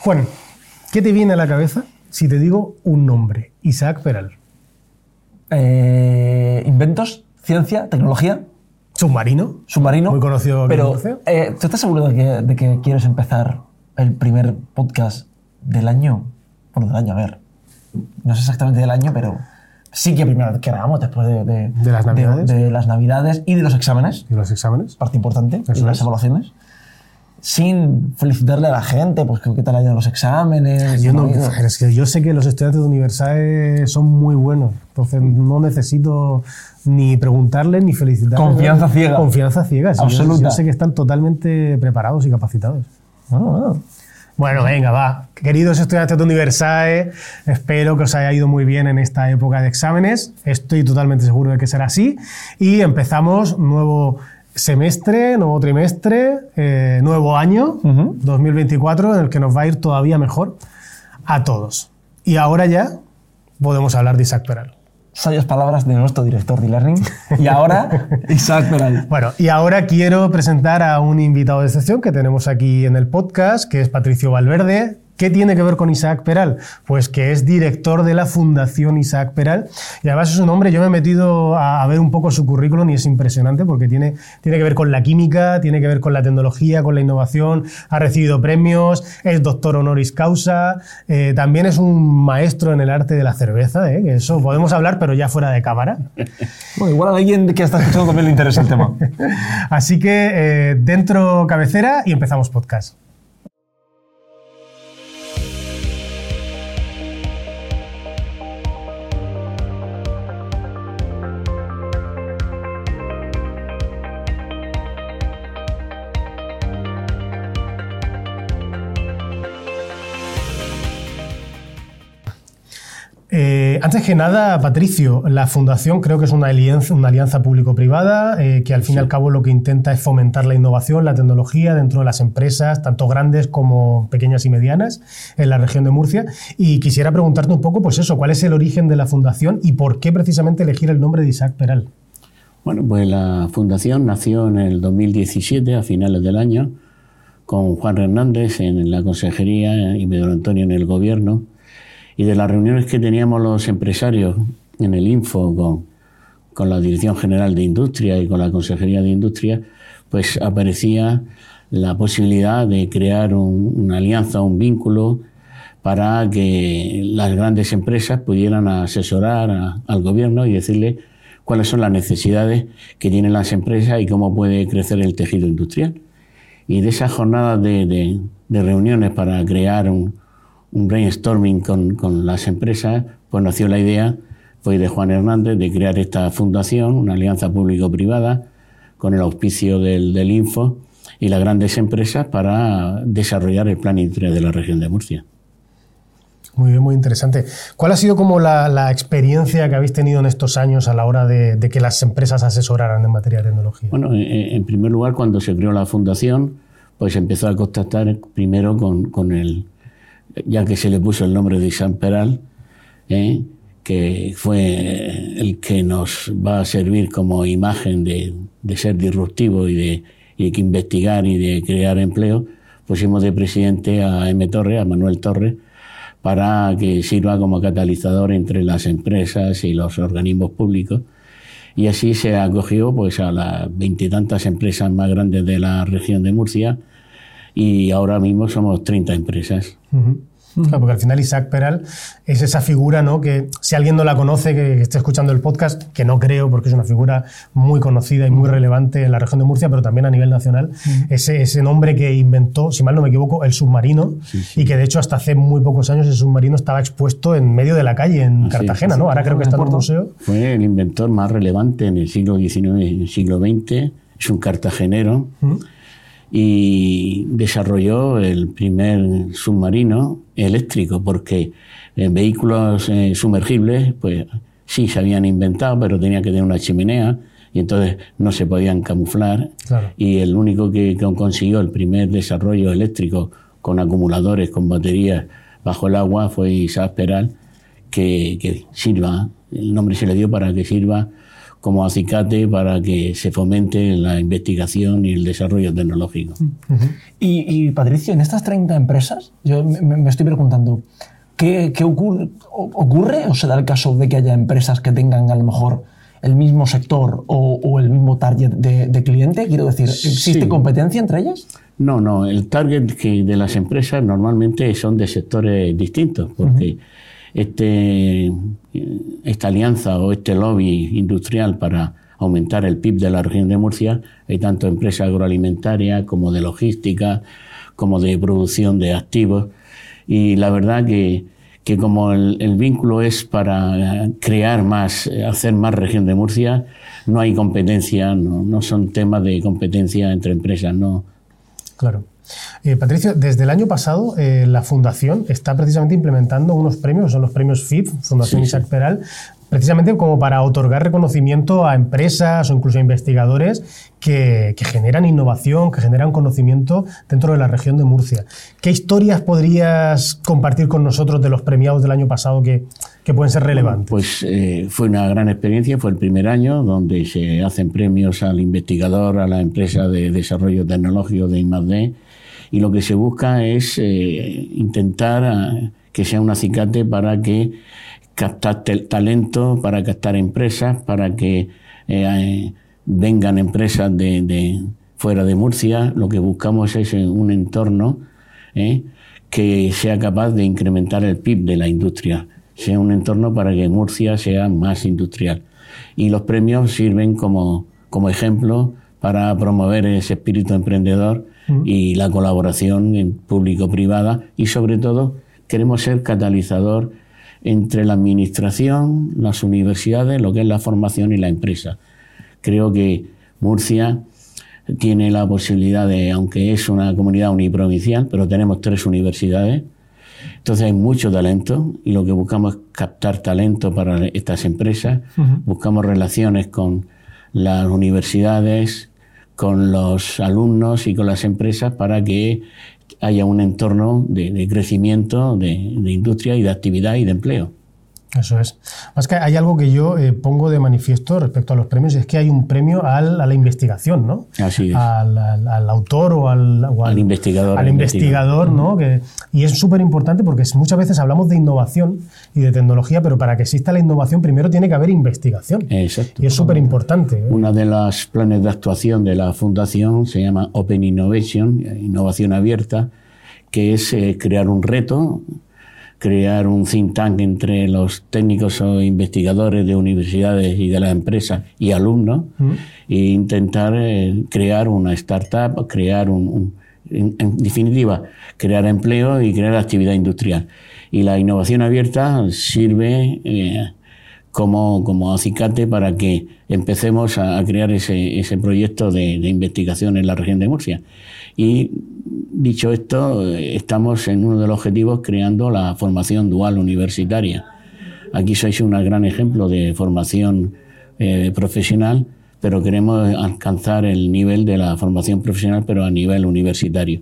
Juan, ¿qué te viene a la cabeza si te digo un nombre? Isaac Peral. Eh, inventos, ciencia, tecnología. Submarino. Submarino. Muy conocido aquí Pero, eh, ¿tú estás seguro de que, de que quieres empezar el primer podcast del año? Bueno, del año, a ver. No sé exactamente del año, pero sí que primero que grabamos después de, de, De las Navidades. de las Navidades y de los exámenes, ¿Y los exámenes? parte importante, Eso y las es. evaluaciones. Sin felicitarle a la gente, pues qué tal han ido los exámenes. Yo, no, yo sé que los estudiantes de Universal son muy buenos, entonces no necesito ni preguntarles ni felicitarles. Confianza ciega. Confianza ciega, sí, yo- Absoluta. Yo, sé que están totalmente preparados y capacitados. Bueno, bueno. Bueno, venga, va. Queridos estudiantes de Universae, espero que os haya ido muy bien en esta época de exámenes. Estoy totalmente seguro de que será así. Y empezamos nuevo semestre, nuevo trimestre, eh, nuevo año, 2024, en el que nos va a ir todavía mejor a todos. Y ahora ya podemos hablar de Isaac Peral. Sabias palabras de nuestro director de e-learning. Y ahora, Isaac Peral. Bueno, y ahora quiero presentar a un invitado de excepción que tenemos aquí en el podcast, que es Patricio Valverde. ¿Qué tiene que ver con Isaac Peral? Pues que es director de la Fundación Isaac Peral. Y además es un hombre, yo me he metido a, a ver un poco su currículum y es impresionante porque tiene, tiene que ver con la química, tiene que ver con la tecnología, con la innovación, ha recibido premios, es doctor honoris causa, eh, también es un maestro en el arte de la cerveza, ¿eh? eso podemos hablar, pero ya fuera de cámara. Bueno, igual a alguien que está escuchando también le interesa el tema. Así que eh, dentro cabecera y empezamos podcast. Antes que nada, Patricio, la fundación creo que es una alianza, una alianza público-privada eh, que al fin y al cabo lo que intenta es fomentar la innovación, la tecnología dentro de las empresas, tanto grandes como pequeñas y medianas, en la región de Murcia. Y quisiera preguntarte un poco, pues eso, ¿cuál es el origen de la fundación y por qué precisamente elegir el nombre de Isaac Peral? Bueno, pues la fundación nació en el 2017, a finales del año, con Juan Hernández en la consejería y Pedro Antonio en el gobierno. Y de las reuniones que teníamos los empresarios en el Info con, con la Dirección General de Industria y con la Consejería de Industria, pues aparecía la posibilidad de crear un- una alianza, un vínculo para que las grandes empresas pudieran asesorar al gobierno y decirle cuáles son las necesidades que tienen las empresas y cómo puede crecer el tejido industrial. Y de esas jornadas de reuniones para crear un, un brainstorming con, con las empresas, pues nació la idea pues, de Juan Hernández de crear esta fundación, una alianza público-privada, con el auspicio del, del Info y las grandes empresas para desarrollar el plan industrial de la región de Murcia. Muy bien, muy interesante. ¿Cuál ha sido como la, la experiencia que habéis tenido en estos años a la hora de, de que las empresas asesoraran en materia de tecnología? Bueno, eh, en primer lugar, cuando se creó la fundación, pues empezó a contactar primero con, con el, ya que se le puso el nombre de Isaac Peral, ¿eh? que fue el que nos va a servir como imagen de, ser disruptivo y de, y de investigar y de crear empleo, pusimos de presidente a M. Torre, a Manuel Torre, para que sirva como catalizador entre las empresas y los organismos públicos. Y así se acogió pues, a las veintitantas empresas más grandes de la región de Murcia y ahora mismo somos 30 empresas. Ujú. Claro, porque al final Isaac Peral es esa figura, ¿no? Que si alguien no la conoce, que esté escuchando el podcast, que no creo, porque es una figura muy conocida y muy relevante en la región de Murcia, pero también a nivel nacional, ese, ese nombre que inventó, si mal no me equivoco, el submarino, y que de hecho hasta hace muy pocos años el submarino estaba expuesto en medio de la calle en Así Cartagena, ¿no? Ahora creo que está en un museo. Fue el inventor más relevante en el siglo XIX y en el siglo XX. Es un cartagenero y desarrolló el primer submarino eléctrico porque en vehículos eh, sumergibles pues sí se habían inventado pero tenía que tener una chimenea y entonces no se podían camuflar Claro. y el único que, que consiguió el primer desarrollo eléctrico con acumuladores, con baterías bajo el agua fue Isaac Peral que, que sirva, el nombre se le dio para que sirva como acicate para que se fomente la investigación y el desarrollo tecnológico. y, Patricio, en estas 30 empresas, yo me, estoy preguntando, ¿qué, ocurre, ocurre, o se da el caso de que haya empresas que tengan a lo mejor el mismo sector o, el mismo target de, cliente? Quiero decir, ¿existe competencia entre ellas? No, no, el target de las empresas normalmente son de sectores distintos, porque este, esta alianza o este lobby industrial para aumentar el PIB de la región de Murcia, hay tanto empresas agroalimentarias como de logística, como de producción de activos, y la verdad que que como el, vínculo es para crear más, hacer más región de Murcia, no hay competencia, no, son temas de competencia entre empresas, no. Claro. Eh, Patricio, desde el año pasado eh, la Fundación está precisamente implementando unos premios, son los premios FIP, Fundación Isaac Peral, precisamente como para otorgar reconocimiento a empresas o incluso a investigadores que, generan innovación, que generan conocimiento dentro de la región de Murcia. ¿Qué historias podrías compartir con nosotros de los premiados del año pasado que, pueden ser relevantes? Pues eh, fue una gran experiencia, fue el primer año donde se hacen premios al investigador, a la empresa de desarrollo tecnológico de I+.D., y lo que se busca es eh, intentar eh, que sea un acicate para que captar talento, para captar empresas, para que eh, vengan empresas de, fuera de Murcia. Lo que buscamos es un entorno eh, que sea capaz de incrementar el PIB de la industria, sea un entorno para que Murcia sea más industrial. Y los premios sirven como, como ejemplo para promover ese espíritu emprendedor y la colaboración público-privada. Y sobre todo queremos ser catalizador entre la administración, las universidades, lo que es la formación y la empresa. Creo que Murcia tiene la posibilidad de, aunque es una comunidad uniprovincial, pero tenemos tres universidades, entonces hay mucho talento y lo que buscamos es captar talento para estas empresas, buscamos relaciones con las universidades, con los alumnos y con las empresas para que haya un entorno de, crecimiento de, industria y de actividad y de empleo. Eso es. Más que hay algo que yo eh, pongo de manifiesto respecto a los premios, es que hay un premio a la investigación, ¿no? Así es. Al, autor o al, al, investigador. Al investigador, ¿no? Que, y es súper importante porque muchas veces hablamos de innovación y de tecnología, pero para que exista la innovación primero tiene que haber investigación. Exacto. Y es súper importante. ¿eh? Una de las planes de actuación de la Fundación se llama Open Innovation, innovación abierta, que es eh, crear un reto crear un think tank entre los técnicos o investigadores de universidades y de las empresas y alumnos e intentar eh, crear una startup, crear un, en, definitiva, crear empleo y crear actividad industrial. Y la innovación abierta sirve eh, como, como acicate para que empecemos a, crear ese, ese proyecto de, de investigación en la región de Murcia. Y dicho esto, estamos en uno de los objetivos creando la formación dual universitaria. Aquí sois un gran ejemplo de formación eh, profesional, pero queremos alcanzar el nivel de la formación profesional, pero a nivel universitario.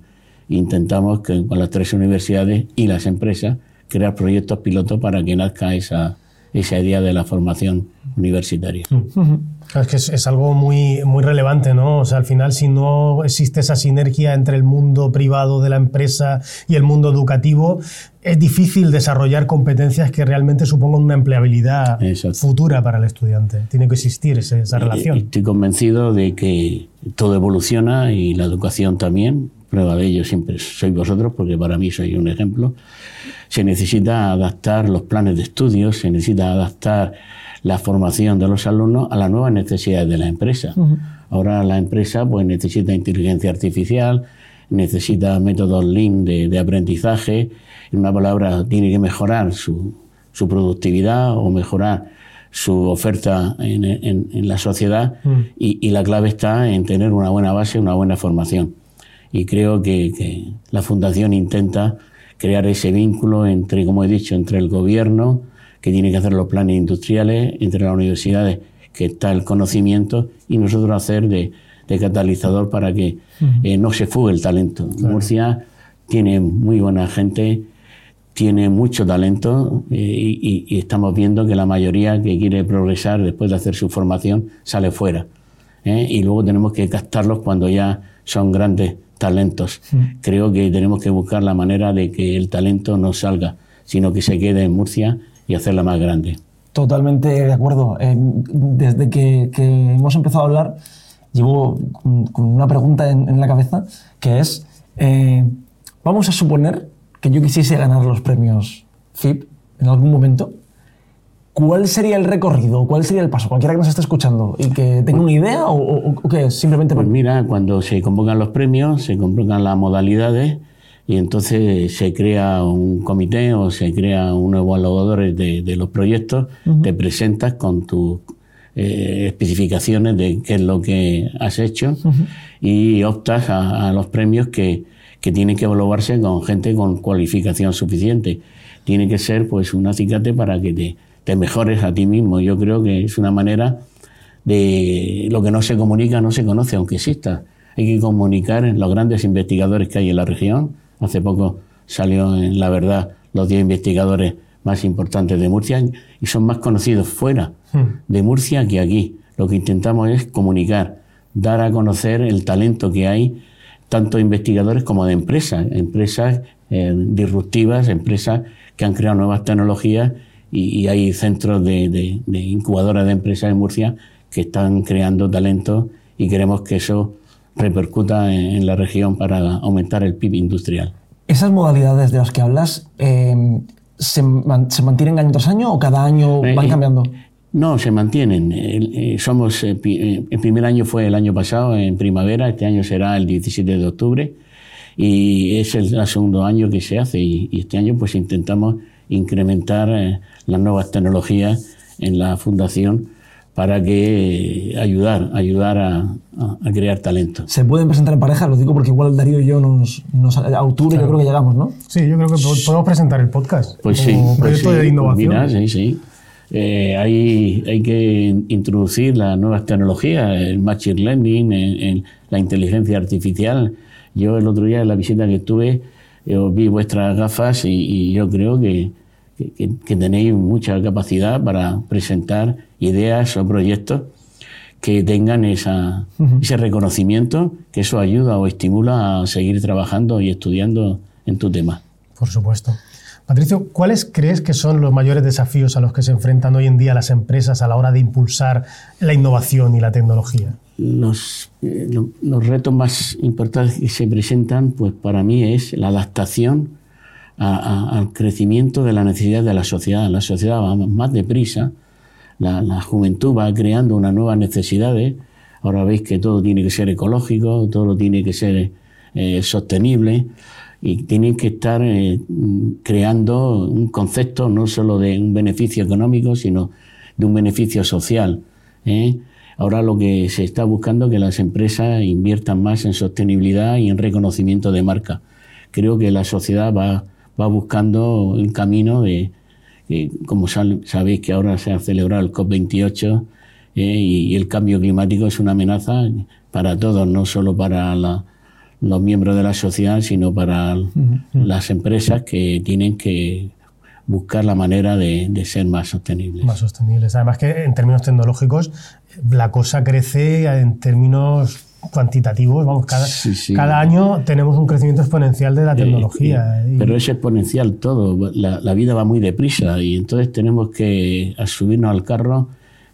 Intentamos que con las tres universidades y las empresas crear proyectos pilotos para que nazca esa, esa idea de la formación universitaria. Es que es, algo muy, muy relevante, ¿no? O sea, al final, si no existe esa sinergia entre el mundo privado de la empresa y el mundo educativo, es difícil desarrollar competencias que realmente supongan una empleabilidad futura para el estudiante. Tiene que existir esa relación. Estoy convencido de que todo evoluciona y la educación también. Prueba de ello siempre sois vosotros, porque para mí sois un ejemplo. Se necesita adaptar los planes de estudios, se necesita adaptar la formación de los alumnos a las nuevas necesidades de la empresa. Ahora la empresa pues, necesita inteligencia artificial, necesita métodos Lean de, aprendizaje, en una palabra, tiene que mejorar su, productividad o mejorar su oferta en, la sociedad y, la clave está en tener una buena base, una buena formación. Y creo que, que la Fundación intenta crear ese vínculo entre, como he dicho, entre el gobierno, que tiene que hacer los planes industriales entre las universidades, que está el conocimiento, y nosotros hacer de, catalizador para que eh, no se fugue el talento. Murcia tiene muy buena gente, tiene mucho talento eh, y, y, estamos viendo que la mayoría que quiere progresar después de hacer su formación sale fuera. ¿eh? Y luego tenemos que captarlos cuando ya son grandes talentos. Creo que tenemos que buscar la manera de que el talento no salga, sino que se quede en Murcia y hacerla más grande. Totalmente de acuerdo. Eh, desde que, hemos empezado a hablar, llevo con una pregunta en, la cabeza, que es, vamos a suponer que yo quisiese ganar los premios FIP en algún momento, ¿cuál sería el recorrido? ¿Cuál sería el paso? Cualquiera que nos esté escuchando y que tenga una idea o, qué simplemente... Pues mira, cuando se convocan los premios, se convocan las modalidades y entonces se crea un comité o se crea un evaluador de, de los proyectos, te presentas con tus eh, especificaciones de qué es lo que has hecho y optas a los premios que que tiene que evaluarse con gente con cualificación suficiente. Tiene que ser pues un acicate para que te, te mejores a ti mismo. Yo creo que es una manera de lo que no se comunica no se conoce, aunque exista. Hay que comunicar los grandes investigadores que hay en la región. Hace poco salió en La Verdad los 10 investigadores más importantes de Murcia y son más conocidos fuera hmm. de Murcia que aquí. Lo que intentamos es comunicar, dar a conocer el talento que hay tanto investigadores como de empresas, empresas eh, disruptivas, empresas que han creado nuevas tecnologías y, hay centros de, incubadoras de empresas en Murcia que están creando talento y queremos que eso repercuta en, la región para aumentar el PIB industrial. ¿Esas modalidades de las que hablas eh, ¿se, mantienen año tras año o cada año van eh, cambiando? No, se mantienen. Eh, somos, eh, eh, el primer año fue el año pasado, en primavera, este año será el 17 de octubre, y es el, segundo año que se hace, y, este año pues intentamos incrementar las nuevas tecnologías en la fundación para que ayudar, ayudar a, crear talento. ¿Se pueden presentar en pareja? Lo digo porque igual Darío y yo nos, nos a octubre yo creo que llegamos, ¿no? Sí, yo creo que podemos presentar el podcast. Pues sí, pues proyecto de innovación. Pues mira, sí, sí. Eh, hay, hay, que introducir las nuevas tecnologías, el machine learning, en, la inteligencia artificial. Yo el otro día en la visita que tuve eh, vi vuestras gafas y, yo creo que, que, tenéis mucha capacidad para presentar ideas o proyectos que tengan esa, ese reconocimiento, que eso ayuda o estimula a seguir trabajando y estudiando en tu tema. Por supuesto. Patricio, ¿cuáles crees que son los mayores desafíos a los que se enfrentan hoy en día las empresas a la hora de impulsar la innovación y la tecnología? Los, eh, los retos más importantes que se presentan, pues para mí es la adaptación al crecimiento de la necesidad de la sociedad. La sociedad va más deprisa, la, juventud va creando unas nuevas necesidades. Ahora veis que todo tiene que ser ecológico, todo tiene que ser eh, sostenible y tienen que estar eh, creando un concepto no solo de un beneficio económico, sino de un beneficio social. Ahora lo que se está buscando es que las empresas inviertan más en sostenibilidad y en reconocimiento de marca. Creo que la sociedad va, va buscando un camino de, como sabéis que ahora se ha celebrado el COP28 ¿eh? y el cambio climático es una amenaza para todos, no solo para la, los miembros de la sociedad, sino para las empresas que tienen que buscar la manera de, ser más sostenibles. Más sostenibles. Además que en términos tecnológicos la cosa crece en términos cuantitativos, vamos, cada, cada año tenemos un crecimiento exponencial de la eh, tecnología. Eh, pero es exponencial todo, la, la, vida va muy deprisa y entonces tenemos que subirnos al carro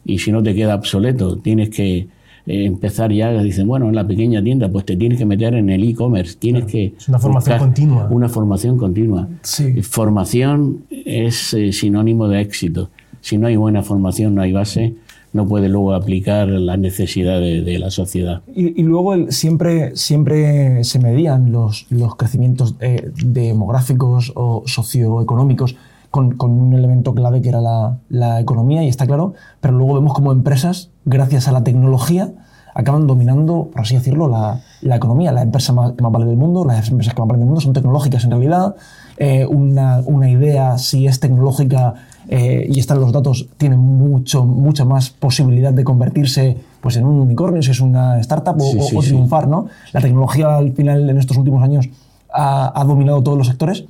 y si no te queda obsoleto, tienes que eh, empezar ya, dicen, bueno, en la pequeña tienda, pues te tienes que meter en el e-commerce, tienes que... Es una formación continua. Una formación continua. Sí. Formación es eh, sinónimo de éxito. Si no hay buena formación, no hay base, no puede luego aplicar las necesidades de, la sociedad. Y, luego siempre, siempre se medían los, los crecimientos eh, demográficos o socioeconómicos con, con, un elemento clave que era la, la, economía, y está claro, pero luego vemos como empresas, gracias a la tecnología, acaban dominando, por así decirlo, la, la economía. La empresa más, que más vale del mundo, las empresas que más valen del mundo son tecnológicas en realidad. Eh, una, una, idea, si es tecnológica eh, y están los datos, tiene mucho, mucha más posibilidad de convertirse pues, en un unicornio, si es una startup o, triunfar. ¿no? La tecnología, al final, en estos últimos años, ha, ha dominado todos los sectores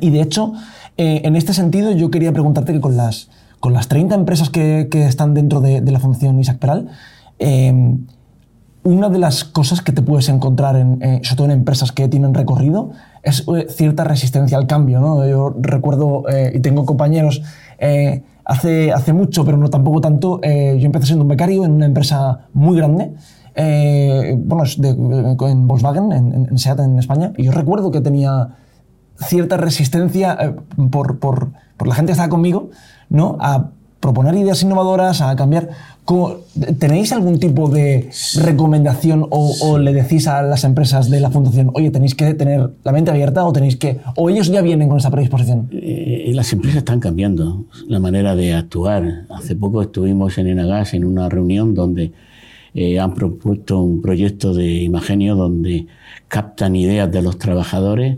Y de hecho, eh, en este sentido, yo quería preguntarte que con las, con las 30 empresas que, que están dentro de, la Fundación Isaac Peral, eh, una de las cosas que te puedes encontrar, en, eh, sobre todo en empresas que tienen recorrido, es eh, cierta resistencia al cambio. ¿no? Yo recuerdo, eh, y tengo compañeros, hace, hace mucho, pero no tampoco tanto, yo empecé siendo un becario en una empresa muy grande, bueno, de- en Volkswagen, en, en- en SEAT en España, y yo recuerdo que tenía cierta resistencia eh, por, por- por la gente que estaba conmigo, ¿no? A proponer ideas innovadoras, a cambiar. ¿Cómo- ¿Tenéis algún tipo de recomendación o, o le decís a las empresas de la fundación, oye, tenéis que tener la mente abierta o tenéis que, o ellos ya vienen con esa predisposición? Eh, las empresas están cambiando la manera de actuar. Hace poco estuvimos en Enagas en una reunión donde eh, han propuesto un proyecto de Imagenio donde captan ideas de los trabajadores,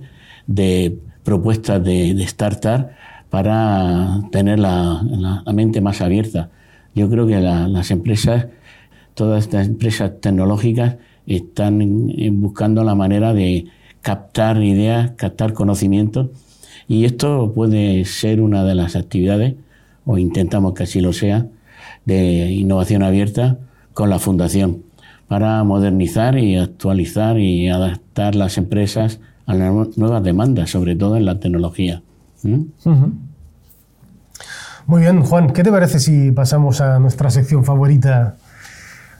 de propuestas de, de startup para tener la, la- mente más abierta. Yo creo que la- las empresas, todas estas empresas tecnológicas, están buscando la manera de captar ideas, captar conocimientos y esto puede ser una de las actividades, o intentamos que así lo sea, de innovación abierta con la Fundación, para modernizar y actualizar y adaptar las empresas a las nue- nuevas demandas, sobre todo en la tecnología. ¿Mm? Muy bien, Juan, ¿qué te parece si pasamos a nuestra sección favorita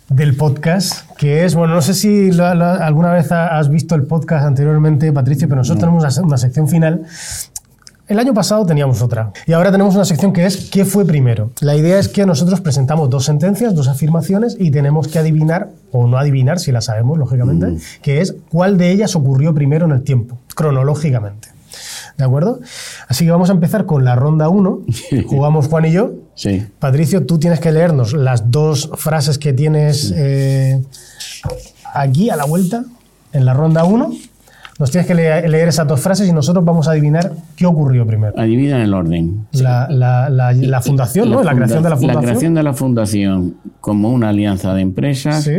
del podcast? Que es, bueno, no sé si alguna vez ha- has visto el podcast anteriormente, Patricio, pero nosotros tenemos una sección final. El año pasado teníamos otra. Y ahora tenemos una sección que es ¿qué fue primero? La idea es que nosotros presentamos dos sentencias, dos afirmaciones y tenemos que adivinar, o no adivinar si la sabemos, lógicamente, que es cuál de ellas ocurrió primero en el tiempo, cronológicamente. ¿De acuerdo? Así que vamos a empezar con la ronda 1. Jugamos Juan y yo. Sí. Patricio, tú tienes que leernos las dos frases que tienes eh, aquí a la vuelta, en la ronda 1. Nos tienes que leer esas dos frases y nosotros vamos a adivinar qué ocurrió primero. Adivina el orden. La, la- la- la fundación, ¿no? La, creación de la La fundación. creación de la fundación como una alianza de empresas Sí.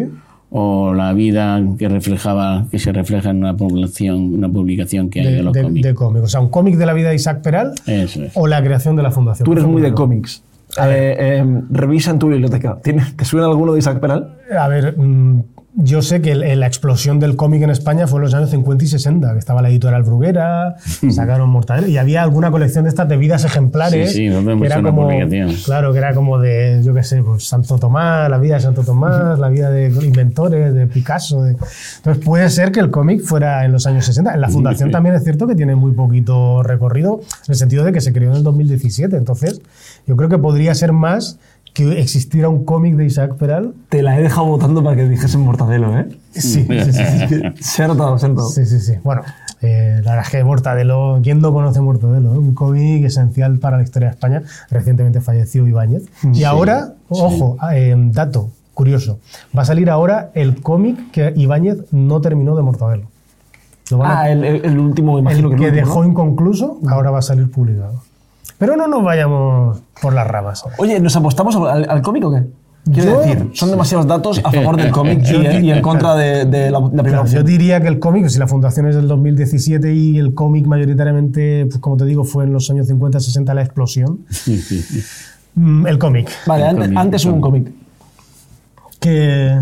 o la vida que reflejaba, que se refleja en una publicación, una publicación que hay de, de, los de- cómics. de cómics. O sea, un cómic de la vida de Isaac Peral Eso es. o la creación de la fundación. Tú eres muy de cómics. Eh, eh, revisa en tu biblioteca. ¿Tiene- ¿Te suena alguno de Isaac Peral? A ver, mm, yo sé que la explosión del cómic en España fue en los años 50 y 60, que estaba la editorial Bruguera, sacaron Mortadelo, y había alguna colección de estas de vidas ejemplares. Sí, sí, vemos que era como. Claro, que era como de, yo qué sé, pues Santo Tomás, la vida de Santo Tomás, la vida de inventores, de Picasso. de- Entonces puede ser que el cómic fuera en los años 60. En la fundación sí. también es cierto que tiene muy poquito recorrido, en el sentido de que se creó en el 2017. Entonces, yo creo que podría ser más que existiera un cómic de Isaac Peral Te la he dejado votando para que dijesen Mortadelo, ¿eh? Sí, sí, sí, sí. Se ha notado, se ha notado. Sí, sí, sí. Bueno, eh, la verdad es que Mortadelo, ¿quién no conoce Mortadelo? eh? Un cómic esencial para la historia de España. Recientemente falleció Ibáñez. Y ahora, ojo, eh, dato curioso, va a salir ahora el cómic que Ibáñez no terminó de Mortadelo. Lo van a- Ah, el, el- el último, imagino el que, que último, dejó ¿no? inconcluso, ahora va a salir publicado. Pero no nos vayamos por las ramas. Oye, ¿nos apostamos al, al cómic o qué? Quiero Yo- decir, son demasiados datos a favor del cómic y, y en contra de, de la, la primera Claro, yo diría que el cómic, si la fundación es del 2017 y el cómic mayoritariamente, pues, como te digo, fue en los años 50-60 la explosión, mm, el cómic. Vale, El antes, cómic, antes el un cómic. Que,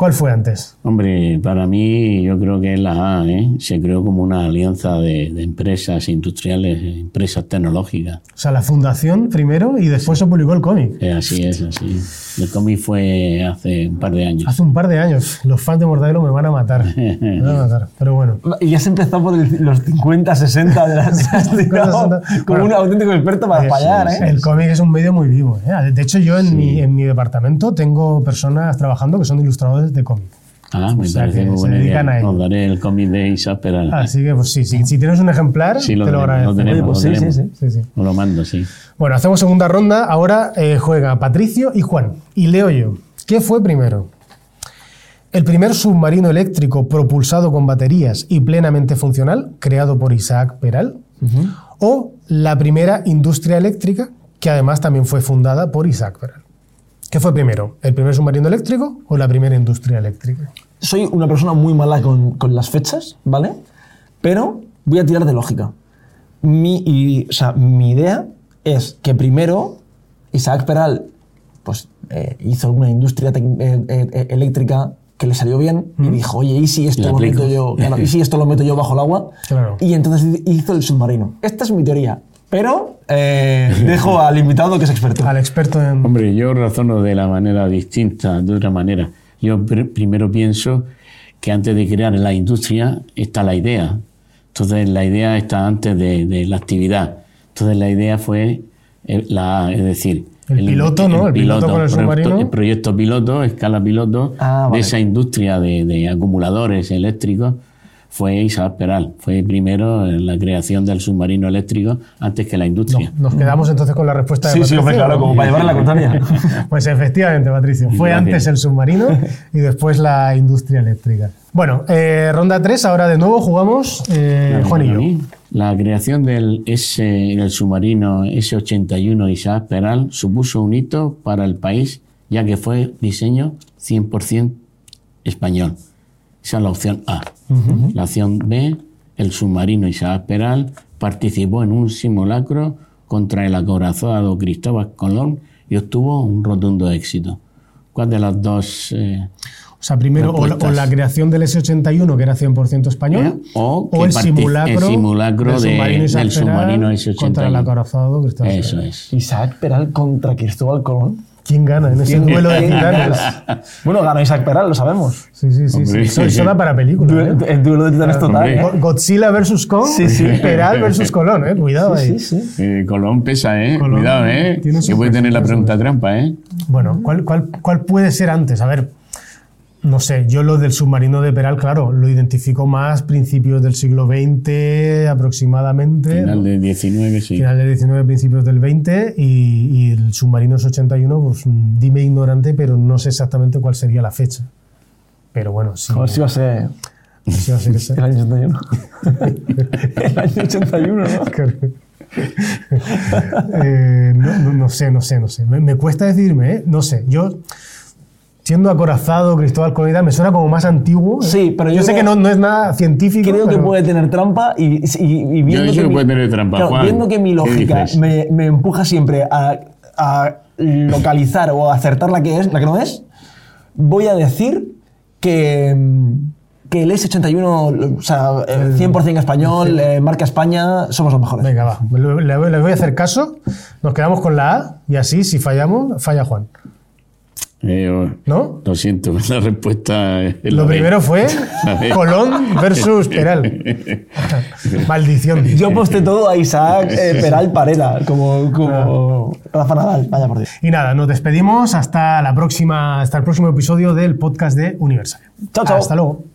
¿Cuál fue antes? Hombre, para mí yo creo que es la A, ¿eh? Se creó como una alianza de, de empresas industriales, empresas tecnológicas. O sea, la fundación primero y después se publicó el cómic. Eh, así es, así. El cómic fue hace un par de años. Hace un par de años. Los fans de Mortadelo me van a matar. Me van a matar. Pero bueno. Y ya has empezado por el- los 50, 60 de las... tirado 50, 60. como Bueno. un auténtico experto para fallar, ¿eh? El cómic es un medio muy vivo. ¿eh? De hecho, yo en, mi, en mi departamento tengo personas trabajando que son ilustradores de cómic. Ah, me sea, parece que muy se dedican idea. a ello. Os daré el cómic de Isaac Peral. Así que, pues sí, sí, si tienes un ejemplar, Sí, lo te lo agradezco. lo tenemos, pues lo sí, sí, tenemos. sí. Sí, sí. Os lo mando, sí. Bueno, hacemos segunda ronda. Ahora eh, juega Patricio y Juan. Y leo yo. ¿Qué fue primero? El primer submarino eléctrico propulsado con baterías y plenamente funcional, creado por Isaac Peral. O la primera industria eléctrica, que además también fue fundada por Isaac Peral. ¿Qué fue primero? ¿El primer submarino eléctrico o la primera industria eléctrica? Soy una persona muy mala con, con las fechas, ¿vale? Pero voy a tirar de lógica. mi, y, o sea, mi idea es que primero Isaac Peral pues, eh, hizo una industria eh, eh, eléctrica que le salió bien y dijo, oye, ¿y si esto lo meto yo, claro, ¿y si esto lo meto yo bajo el agua? Claro. Y entonces hizo el submarino. Esta es mi teoría. Pero eh, dejo al invitado que es experto. Al experto en... Hombre, yo razono de la manera distinta, de otra manera. Yo pr- primero pienso que antes de crear la industria está la idea. Entonces la idea está antes de, de la actividad. Entonces la idea fue la, es decir, El piloto, ¿no? El piloto con el proyecto- submarino. el proyecto piloto, escala piloto Ah, vale. de esa industria de, de acumuladores eléctricos fue Isaac Peral. Fue primero en la creación del submarino eléctrico antes que la industria. Nos quedamos entonces con la respuesta de Sí, sí, Patricio. hombre, claro, como para llevar la contraria. Pues efectivamente, Patricio. Fue Gracias. antes el submarino y después la industria eléctrica. Bueno, eh, ronda 3, ahora de nuevo jugamos eh, Claro, Juan y yo. mí, La creación del, S, del submarino S-81 Isaac Peral supuso un hito para el país, ya que fue diseño 100% español. Esa es la opción A. La opción B, el submarino Isaac Peral participó en un simulacro contra el acorazado Cristóbal Colón y obtuvo un rotundo éxito. ¿Cuál de las dos? eh, O sea, primero, o la, o la creación del S-81, que era 100% español, ¿Eh? O que el simulacro, el simulacro del de- submarino Isaac del Peral submarino S-81. contra el acorazado Cristóbal Eso es. Isaac Peral contra Cristóbal Colón. ¿Quién gana en ese ¿Quién- duelo de quién titanes? Bueno, gana Isaac Peral, lo sabemos. Sí, sí, sí. Hombre. sí. Da para película. Duelo- ¿eh? El duelo de titanes total. Hombre. ¿eh? Godzilla versus Kong, Sí, sí. Peral versus Colón, ¿eh? Cuidado ahí. Sí, sí. Eh, Colón pesa, ¿eh? Colón Cuidado, ¿eh? Que puede tener la pregunta trampa, ¿eh? Bueno, ¿cuál, cuál, cuál puede ser antes? A ver, no sé, yo lo del submarino de Peral, claro, lo identifico más principios del siglo XX aproximadamente. Final ¿no? de 19, sí. Final del 19, principios del 20 y, y el submarino es 81, pues mm, dime ignorante, pero no sé exactamente cuál sería la fecha. Pero bueno, sí. A ver si va a ser sí va a ser el año 81. el año 81, ¿no? Claro. Eh, no, no- no sé, no sé, no sé. Me, me cuesta decidirme, ¿eh? No sé. Yo, siendo acorazado, Cristóbal Colón y tal, me suena como más antiguo. ¿eh? Sí, pero yo sé creo- que no, no es nada científico. Creo que puede tener trampa y, y- y viendo, que que mi, puede tener trampa, claro, Juan. viendo que mi ¿Qué lógica me, me empuja siempre a, a localizar o a acertar la que es, la que no es, voy a decir que, que el S81, o sea, eh, 100% español, eh, marca España, somos los mejores. Venga, va. Le, le- le voy a hacer caso. Nos quedamos con la A y así, si fallamos, falla Juan. Eh, ¿No? Lo siento, la respuesta es la Lo B. primero fue. Colón versus Peral. Maldición. Yo aposté todo a Isaac eh, Peral Parera, como, como Rafa Nadal. Vaya por Dios. Y nada, nos despedimos hasta la próxima, hasta el próximo episodio del podcast de Universal. Chao, chao. Hasta luego.